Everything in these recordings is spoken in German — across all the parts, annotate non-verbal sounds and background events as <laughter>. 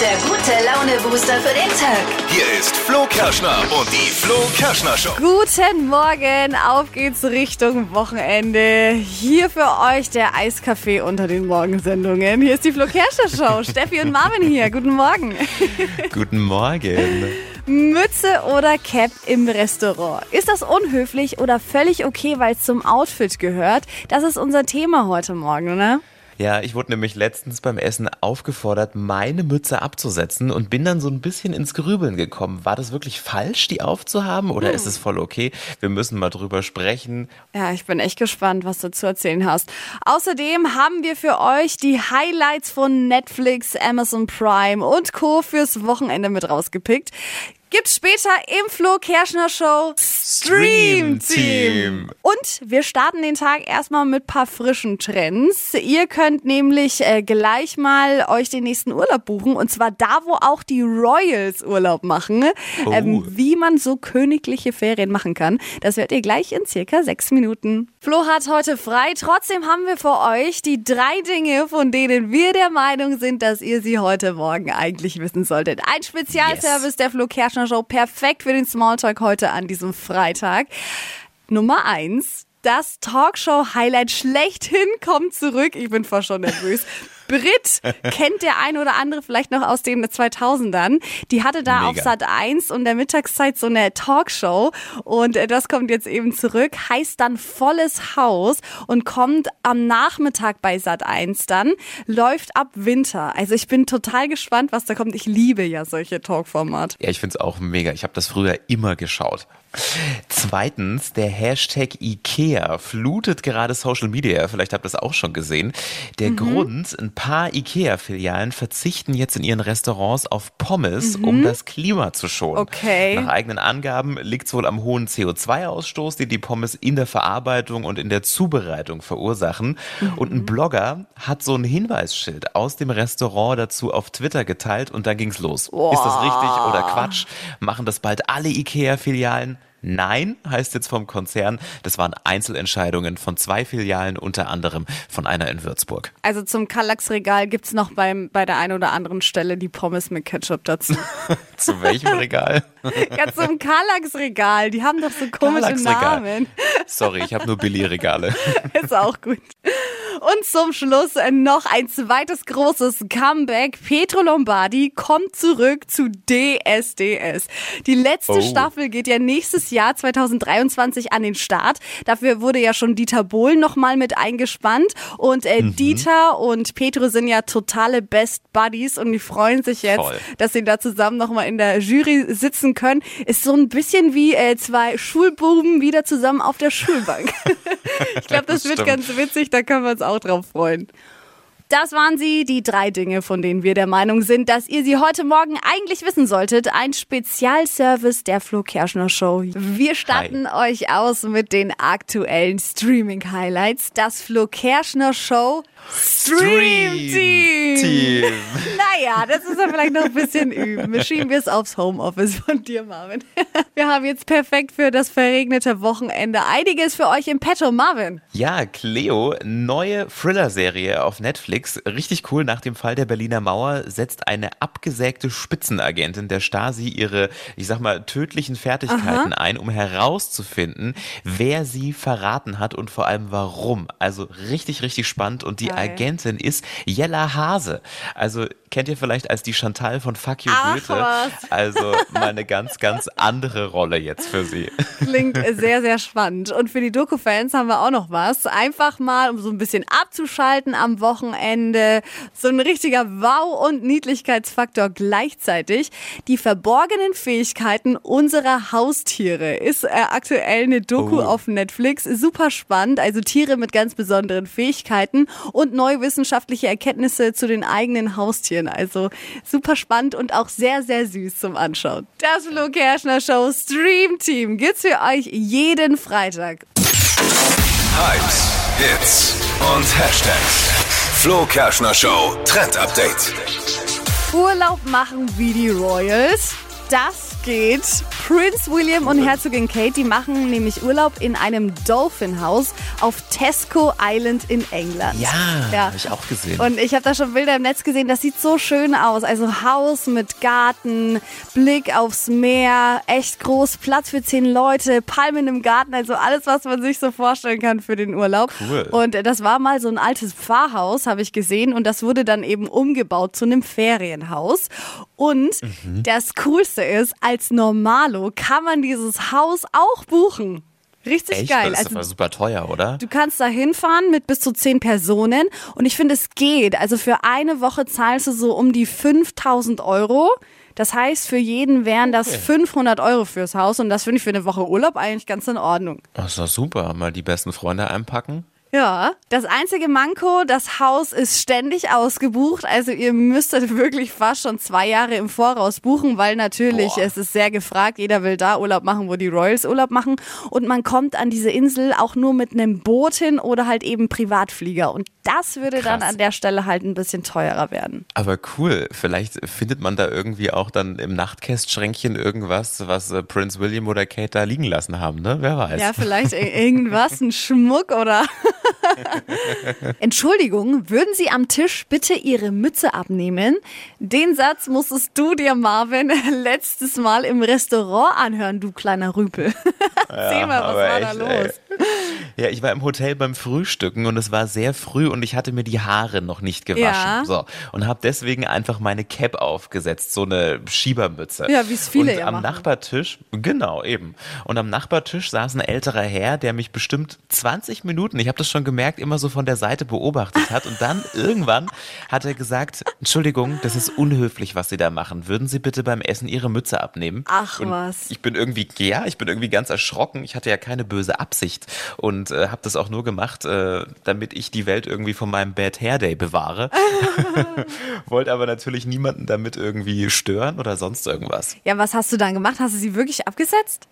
der gute Laune-Booster für den Tag. Hier ist Flo Kerschner und die Flo Kerschner Show. Guten Morgen, auf geht's Richtung Wochenende. Hier für euch der Eiskaffee unter den Morgensendungen. Hier ist die Flo Kerschner Show. <laughs> Steffi und Marvin hier. Guten Morgen. Guten Morgen. Mütze oder Cap im Restaurant. Ist das unhöflich oder völlig okay, weil es zum Outfit gehört? Das ist unser Thema heute Morgen, ne? Ja, ich wurde nämlich letztens beim Essen aufgefordert, meine Mütze abzusetzen und bin dann so ein bisschen ins Grübeln gekommen. War das wirklich falsch, die aufzuhaben oder ist es voll okay? Wir müssen mal drüber sprechen. Ja, ich bin echt gespannt, was du zu erzählen hast. Außerdem haben wir für euch die Highlights von Netflix, Amazon Prime und Co. fürs Wochenende mit rausgepickt. Gibt's später im Flo Kerschner Show Stream Team. Team. Und wir starten den Tag erstmal mit paar frischen Trends. Ihr könnt nämlich äh, gleich mal euch den nächsten Urlaub buchen und zwar da, wo auch die Royals Urlaub machen. Oh. Ähm, wie man so königliche Ferien machen kann. Das hört ihr gleich in circa sechs Minuten. Flo hat heute frei. Trotzdem haben wir für euch die drei Dinge, von denen wir der Meinung sind, dass ihr sie heute Morgen eigentlich wissen solltet. Ein Spezialservice Yes. der Flo Kerschner Show. Perfekt für den Smalltalk heute an diesem Freitag. Nummer eins. Das Talkshow-Highlight schlechthin kommt zurück. Ich bin fast schon nervös. Brit kennt der ein oder andere vielleicht noch aus den 2000ern. Die hatte da Mega. auf Sat 1 und der Mittagszeit so eine Talkshow und äh, das kommt jetzt eben zurück. Heißt dann Volles Haus und kommt am Nachmittag bei Sat 1 dann. Läuft ab Winter. Also ich bin total gespannt, was da kommt. Ich liebe ja solche Talkformate. Ja, ich find's auch mega. Ich habe das früher immer geschaut. Zweitens, der Hashtag IKEA flutet gerade Social Media. Vielleicht habt ihr das auch schon gesehen. Der Mhm. Grund, ein paar IKEA-Filialen verzichten jetzt in ihren Restaurants auf Pommes, Mhm. um das Klima zu schonen. Okay. Nach eigenen Angaben liegt es wohl am hohen CO2-Ausstoß, den die Pommes in der Verarbeitung und in der Zubereitung verursachen. Und Mhm. ein Blogger hat so ein Hinweisschild aus dem Restaurant dazu auf Twitter geteilt und dann ging's los. Ist das richtig oder Quatsch? Machen das bald alle IKEA-Filialen? Nein, heißt jetzt vom Konzern. Das waren Einzelentscheidungen von zwei Filialen, unter anderem von einer in Würzburg. Also zum Kallax-Regal gibt's noch beim, bei der einen oder anderen Stelle die Pommes mit Ketchup dazu. <laughs> Zu welchem Regal? ja, zum Kallax-Regal. Die haben doch so komische. Namen. Sorry, ich habe nur Billy-Regale. <laughs> Ist auch gut. Und zum Schluss äh, noch ein zweites großes Comeback. Petro Lombardi kommt zurück zu DSDS. Die letzte Oh. Staffel geht ja nächstes Jahr 2023 an den Start. Dafür wurde ja schon Dieter Bohlen nochmal mit eingespannt. Und äh, Mhm. Dieter und Petro sind ja totale Best Buddies und die freuen sich jetzt, Voll. dass sie da zusammen nochmal in der Jury sitzen können. Ist so ein bisschen wie äh, zwei Schulbuben wieder zusammen auf der Schulbank. <laughs> ich glaube, das, Das wird ganz witzig, da können wir uns auch drauf freuen. Das waren sie, die drei Dinge, von denen wir der Meinung sind, dass ihr sie heute Morgen eigentlich wissen solltet. Ein Spezialservice der Flo Kerschner Show. Wir statten euch aus mit den aktuellen Streaming-Highlights. Das Flo Kerschner Show Stream Team. Team. <laughs> Naja, das ist ja vielleicht noch ein bisschen üben. Schieben wir es aufs Homeoffice von dir, Marvin. <laughs> Wir haben jetzt perfekt für das verregnete Wochenende einiges für euch im Petto, Marvin. Ja, Cleo, neue Thriller-Serie auf Netflix. Richtig cool. Nach dem Fall der Berliner Mauer setzt eine abgesägte Spitzenagentin der Stasi ihre, ich sag mal, tödlichen Fertigkeiten ein, um herauszufinden, wer sie verraten hat und vor allem warum. Also richtig, richtig spannend. Und die. Agentin ist Jella Hase. Also kennt ihr vielleicht als die Chantal von Fuck You Ach, Goethe. was. Also mal eine ganz, ganz andere Rolle jetzt für sie. Klingt sehr, sehr spannend. Und für die Doku-Fans haben wir auch noch was. Einfach mal, um so ein bisschen abzuschalten am Wochenende. So ein richtiger Wow- und Niedlichkeitsfaktor gleichzeitig. Die verborgenen Fähigkeiten unserer Haustiere ist äh, aktuell eine Doku Oh. auf Netflix. Super spannend. Also Tiere mit ganz besonderen Fähigkeiten und neue wissenschaftliche Erkenntnisse zu den eigenen Haustieren. Also super spannend und auch sehr, sehr süß zum Anschauen. Das Flo Kerschner Show Stream Team gibt's für euch jeden Freitag. Hypes, Hits und Hashtags. Flo Kerschner Show Trend Update. Urlaub machen wie die Royals. Das geht Prince William und Herzogin Kate, die machen nämlich Urlaub in einem Dolphin House auf Tesco Island in England. Ja, Ja. habe ich auch gesehen. Und ich habe da schon Bilder im Netz gesehen, das sieht so schön aus. Also Haus mit Garten, Blick aufs Meer, echt groß, Platz für zehn Leute, Palmen im Garten, also alles, was man sich so vorstellen kann für den Urlaub. Cool. Und das war mal so ein altes Pfarrhaus, habe ich gesehen, und das wurde dann eben umgebaut zu einem Ferienhaus. Und Mhm. das Coolste ist, als Normalo kann man dieses Haus auch buchen. Richtig Echt? geil. Das ist Also super teuer, oder? Du kannst da hinfahren mit bis zu zehn Personen und ich finde, es geht. Also für eine Woche zahlst du so um die 5000 Euro. Das heißt, für jeden wären das 500 Euro fürs Haus und das finde ich für eine Woche Urlaub eigentlich ganz in Ordnung. Das ist doch super. Mal die besten Freunde einpacken. Ja, das einzige Manko, das Haus ist ständig ausgebucht. Also ihr müsstet wirklich fast schon zwei Jahre im Voraus buchen, weil natürlich Boah. es ist sehr gefragt. Jeder will da Urlaub machen, wo die Royals Urlaub machen. Und man kommt an diese Insel auch nur mit einem Boot hin oder halt eben Privatflieger. Und das würde dann Krass. an der Stelle halt ein bisschen teurer werden. Aber cool, vielleicht findet man da irgendwie auch dann im Nachtkästschränkchen irgendwas, was äh, Prince William oder Kate da liegen lassen haben, ne? Wer weiß. Ja, vielleicht ir- irgendwas, ein Schmuck oder. <laughs> Entschuldigung, würden Sie am Tisch bitte Ihre Mütze abnehmen? Den Satz musstest du dir, Marvin, <laughs> letztes Mal im Restaurant anhören, du kleiner Rüpel. <laughs> Erzähl mal, was war da echt, los? ey. Ja, ich war im Hotel beim Frühstücken und es war sehr früh und ich hatte mir die Haare noch nicht gewaschen. Ja. So, und habe deswegen einfach meine Cap aufgesetzt, so eine Schiebermütze. Ja, wie es viele und ja am machen. Nachbartisch, genau, eben. Und am Nachbartisch saß ein älterer Herr, der mich bestimmt 20 Minuten, ich habe das schon gemerkt, immer so von der Seite beobachtet hat. Und dann <laughs> irgendwann hat er gesagt, Entschuldigung, das ist unhöflich, was Sie da machen. Würden Sie bitte beim Essen Ihre Mütze abnehmen? Ach, und was. Ich bin irgendwie, ja, ich bin irgendwie ganz erschrocken. Ich hatte ja keine böse Absicht und äh, habe das auch nur gemacht, äh, damit ich die Welt irgendwie von meinem Bad Hair Day bewahre. <laughs> Wollte aber natürlich niemanden damit irgendwie stören oder sonst irgendwas. Ja, was hast du dann gemacht? Hast du sie wirklich abgesetzt?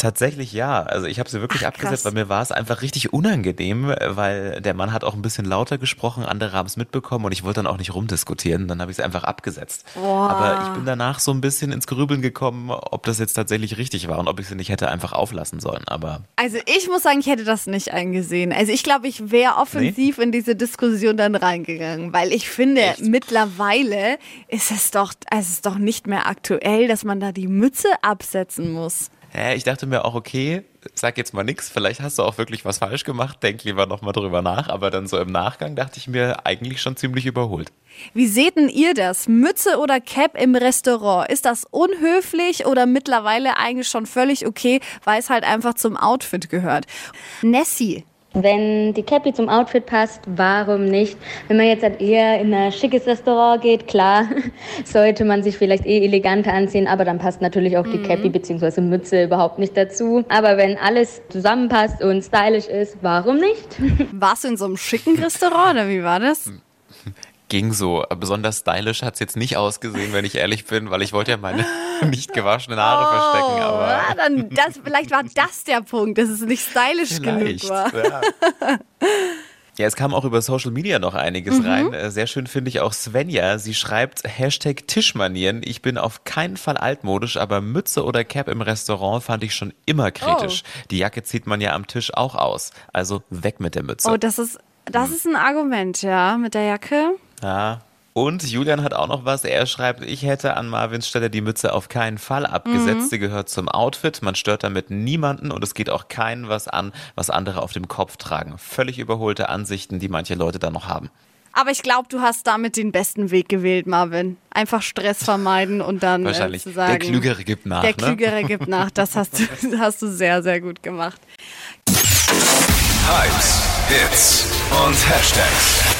Tatsächlich ja. Also ich habe sie wirklich Ach, abgesetzt, weil mir war es einfach richtig unangenehm, weil der Mann hat auch ein bisschen lauter gesprochen, andere haben es mitbekommen und ich wollte dann auch nicht rumdiskutieren. Dann habe ich es einfach abgesetzt. Aber ich bin danach so ein bisschen ins Grübeln gekommen, ob das jetzt tatsächlich richtig war und ob ich sie nicht hätte einfach auflassen sollen. Aber Also ich muss sagen, ich hätte das nicht eingesehen. Also ich glaube, ich wäre offensiv in diese Diskussion dann reingegangen, weil ich finde, Echt? mittlerweile ist es doch, es ist doch nicht mehr aktuell, dass man da die Mütze absetzen muss. Hä, ich dachte mir auch, okay, sag jetzt mal nix, vielleicht hast du auch wirklich was falsch gemacht, denk lieber nochmal drüber nach, aber dann so im Nachgang dachte ich mir, eigentlich schon ziemlich überholt. Wie seht denn ihr das? Mütze oder Cap im Restaurant? Ist das unhöflich oder mittlerweile eigentlich schon völlig okay, weil es halt einfach zum Outfit gehört? Nessie. Wenn die Cappy zum Outfit passt, warum nicht? Wenn man jetzt halt eher in ein schickes Restaurant geht, klar, <laughs> sollte man sich vielleicht eh eleganter anziehen, aber dann passt natürlich auch die Cappy bzw. Mütze überhaupt nicht dazu. Aber wenn alles zusammenpasst und stylisch ist, warum nicht? <laughs> Warst du in so einem schicken Restaurant oder wie war das? Ging so. Besonders stylisch hat's jetzt nicht ausgesehen, wenn ich ehrlich bin, weil ich wollte ja meine <laughs> nicht gewaschenen Haare verstecken, aber ja, dann das, vielleicht war das der Punkt, dass es nicht stylisch genug vielleicht. war. Ja. <laughs> Ja, es kam auch über Social Media noch einiges Mhm. rein. Äh, Sehr schön finde ich auch Svenja. Sie schreibt Hashtag Tischmanieren. Ich bin auf keinen Fall altmodisch, aber Mütze oder Cap im Restaurant fand ich schon immer kritisch. Die Jacke zieht man ja am Tisch auch aus. Also weg mit der Mütze. Oh, das ist, das ist ein Argument, ja, mit der Jacke. Ja. Und Julian hat auch noch was. Er schreibt, ich hätte an Marvins Stelle die Mütze auf keinen Fall abgesetzt. Sie gehört zum Outfit. Man stört damit niemanden und es geht auch keinen was an, was andere auf dem Kopf tragen. Völlig überholte Ansichten, die manche Leute da noch haben. Aber ich glaube, du hast damit den besten Weg gewählt, Marvin. Einfach Stress vermeiden und dann Wahrscheinlich. äh, zu sagen, der Klügere gibt nach. Der ne? Klügere gibt nach. <laughs> Das hast du, hast du sehr, sehr gut gemacht. Hypes, Hits und Hashtags.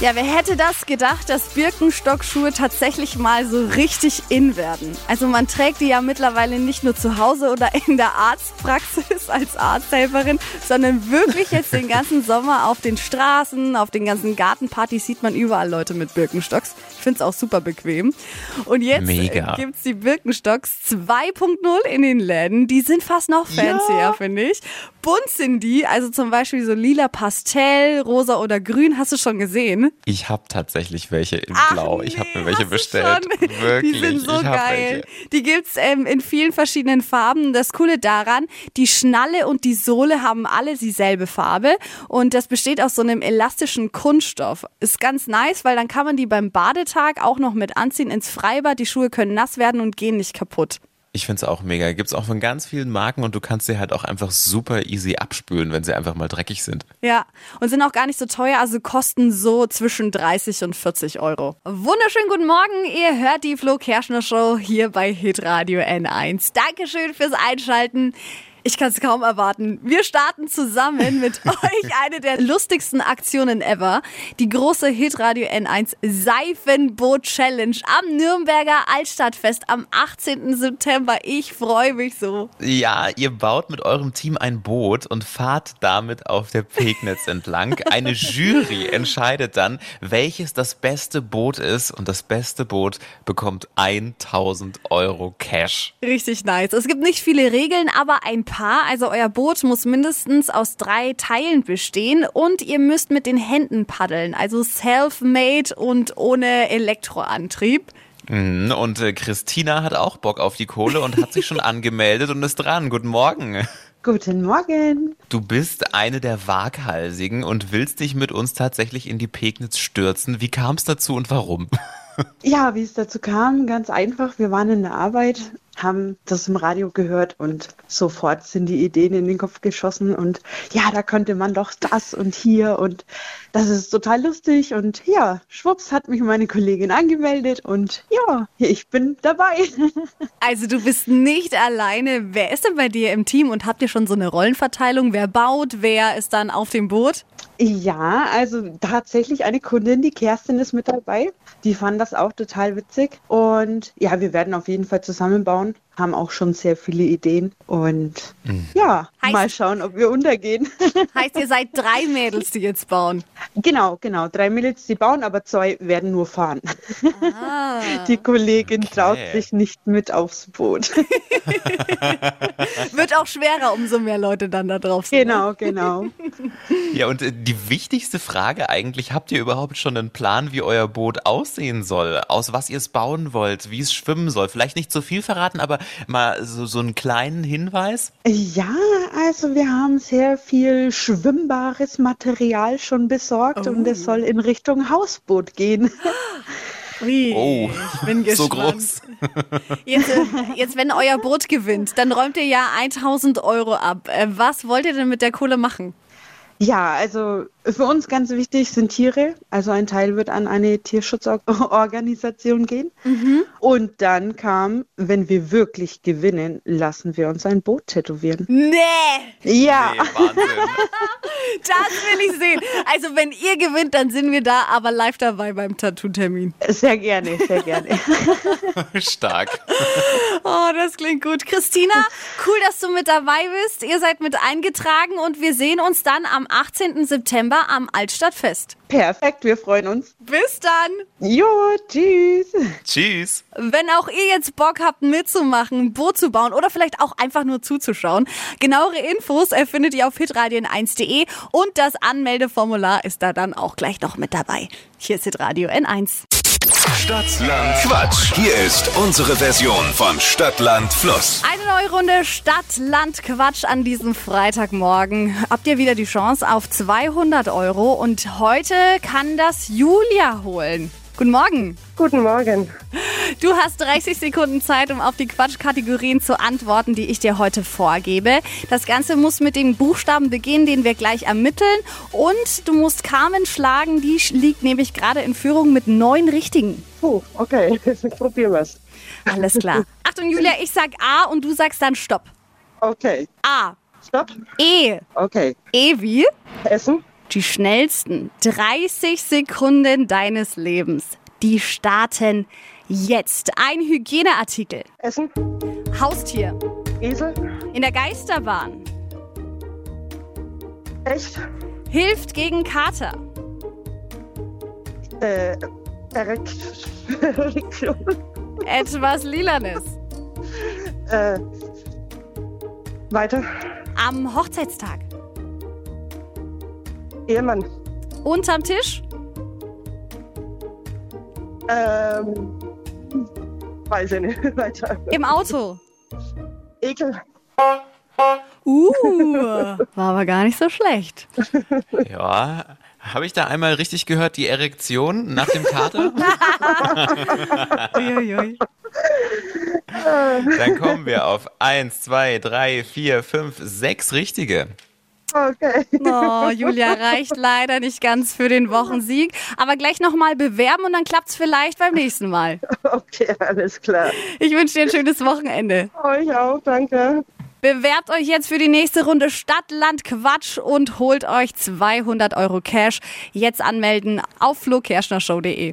Ja, wer hätte das gedacht, dass Birkenstock-Schuhe tatsächlich mal so richtig in werden? Also man trägt die ja mittlerweile nicht nur zu Hause oder <laughs> in der Arztpraxis als Arzthelferin, sondern wirklich jetzt den ganzen Sommer auf den Straßen, auf den ganzen Gartenpartys sieht man überall Leute mit Birkenstocks. Ich finde es auch super bequem. Und jetzt Mega. gibt es die Birkenstocks 2.0 in den Läden. Die sind fast noch fancier, finde ich. Bunt sind die, also zum Beispiel so lila Pastell, rosa oder grün, hast du schon gesehen? Ich habe tatsächlich welche in Ach, Blau. Ich habe nee, mir welche bestellt. schon? Wirklich. Die sind so geil. Welche. Die gibt's ähm, in vielen verschiedenen Farben. Das Coole daran, die Schnalle und die Sohle haben alle dieselbe Farbe und das besteht aus so einem elastischen Kunststoff. Ist ganz nice, weil dann kann man die beim Badetag auch noch mit anziehen ins Freibad. Die Schuhe können nass werden und gehen nicht kaputt. Ich finde es auch mega. Gibt's auch von ganz vielen Marken und du kannst sie halt auch einfach super easy abspülen, wenn sie einfach mal dreckig sind. Ja, und sind auch gar nicht so teuer, also kosten so zwischen 30 und 40 Euro. Wunderschönen guten Morgen, ihr hört die Flo Kerschner Show hier bei Hitradio N1. Dankeschön fürs Einschalten. Ich kann es kaum erwarten. Wir starten zusammen mit <laughs> euch eine der lustigsten Aktionen ever. Die große Hitradio N1 Seifenboot Challenge am Nürnberger Altstadtfest am 18. September. Ich freue mich so. Ja, ihr baut mit eurem Team ein Boot und fahrt damit auf der Pegnitz entlang. Eine Jury <laughs> entscheidet dann, welches das beste Boot ist und das beste Boot bekommt 1000 Euro Cash. Richtig nice. Es gibt nicht viele Regeln, aber ein paar. Also euer Boot muss mindestens aus drei Teilen bestehen und ihr müsst mit den Händen paddeln. Also self-made und ohne Elektroantrieb. Mhm, Und äh, Christina hat auch Bock auf die Kohle und hat sich schon <laughs> angemeldet und ist dran. Guten Morgen. Guten Morgen. Du bist eine der Waghalsigen und willst dich mit uns tatsächlich in die Pegnitz stürzen. Wie kam es dazu und warum? Ja, wie es dazu kam, ganz einfach. Wir waren in der Arbeit, haben das im Radio gehört und sofort sind die Ideen in den Kopf geschossen und ja, da könnte man doch das und hier und das ist total lustig und ja, schwupps hat mich meine Kollegin angemeldet und ja, ich bin dabei. <laughs> Also du bist nicht alleine. Wer ist denn bei dir im Team und habt ihr schon so eine Rollenverteilung? Wer baut? Wer ist dann auf dem Boot? Ja, also tatsächlich eine Kundin, die Kerstin ist mit dabei. Die fand das auch total witzig. Und ja, wir werden auf jeden Fall zusammenbauen, haben auch schon sehr viele Ideen. Und ja, Heißt- mal schauen, ob wir untergehen. <laughs> Heißt, ihr seid drei Mädels, die jetzt bauen. genau, genau. Drei Mädels, die bauen, aber zwei werden nur fahren. <laughs> Die Kollegin traut sich nicht mit aufs Boot. <laughs> Wird auch schwerer, umso mehr Leute dann da drauf sind. genau, genau. Ja, und äh, die wichtigste Frage eigentlich, habt ihr überhaupt schon einen Plan, wie euer Boot aussehen soll? Aus was ihr es bauen wollt, wie es schwimmen soll? Vielleicht nicht zu viel verraten, aber mal so, so einen kleinen Hinweis? Ja, also wir haben sehr viel schwimmbares Material schon besorgt und es soll in Richtung Hausboot gehen. <laughs> Ui, Oh, ich bin gespannt. so groß. <laughs> Jetzt, äh, jetzt, wenn euer Boot gewinnt, dann räumt ihr ja 1000 Euro ab. Äh, Was wollt ihr denn mit der Kohle machen? Ja, also für uns ganz wichtig sind Tiere. Also ein Teil wird an eine Tierschutzorganisation gehen. Und dann kam, wenn wir wirklich gewinnen, lassen wir uns ein Boot tätowieren. Nee, Ja, Nee, Wahnsinn. <laughs> das will ich sehen. Also wenn ihr gewinnt, dann sind wir da, aber live dabei beim Tattoo-Termin. sehr gerne, sehr gerne. <laughs> Stark. Oh, das klingt gut. Christina, cool, dass du mit dabei bist. Ihr seid mit eingetragen und wir sehen uns dann am 18. September am Altstadtfest. Perfekt, wir freuen uns. Bis dann! Jo, tschüss. Tschüss. Wenn auch ihr jetzt Bock habt mitzumachen, ein Boot zu bauen oder vielleicht auch einfach nur zuzuschauen, genauere Infos findet ihr auf hitradion1.de und das Anmeldeformular ist da dann auch gleich noch mit dabei. Hier ist Hitradio N1. Stadtland Quatsch. Hier ist unsere Version von Stadtland Fluss. Eine neue Runde Stadt, Land, Quatsch an diesem Freitagmorgen. Habt ihr wieder die Chance auf 200 Euro und heute kann das Julia holen. Guten Morgen. Guten Morgen. Du hast 30 Sekunden Zeit, um auf die Quatschkategorien zu antworten, die ich dir heute vorgebe. Das Ganze muss mit dem Buchstaben beginnen, den wir gleich ermitteln. Und du musst Carmen schlagen, die liegt nämlich gerade in Führung mit neun Richtigen. Puh, okay, <laughs> probieren wir's. Alles klar. Achtung, Julia, ich sag A und du sagst dann Stopp. Okay, A. stopp. E. Okay, E wie? Essen, Die schnellsten 30 Sekunden deines Lebens. Die starten jetzt. Ein Hygieneartikel. Essen, Haustier. Esel, In der Geisterbahn. echt, Hilft gegen Kater. äh, Erekt, Erektion, <laughs> Etwas Lilanes. äh, weiter, Am Hochzeitstag. Ehemann, Unterm Tisch. Ähm, weiß ich nicht. <laughs> Weiter. Im Auto. Ekel. Uh, <laughs> war aber gar nicht so schlecht. Ja, habe ich da einmal richtig gehört, die Erektion nach dem Kater? <laughs> Uiuiui. Dann kommen wir auf 1, 2, 3, 4, 5, 6 richtige. Okay. Oh, Julia <laughs> reicht leider nicht ganz für den Wochensieg. Aber gleich nochmal bewerben und dann klappt's vielleicht beim nächsten Mal. Okay, alles klar. Ich wünsche dir ein schönes Wochenende. Euch auch, danke. Bewerbt euch jetzt für die nächste Runde Stadt, Land, Quatsch und holt euch 200 Euro Cash. Jetzt anmelden auf flokerschnershow.de.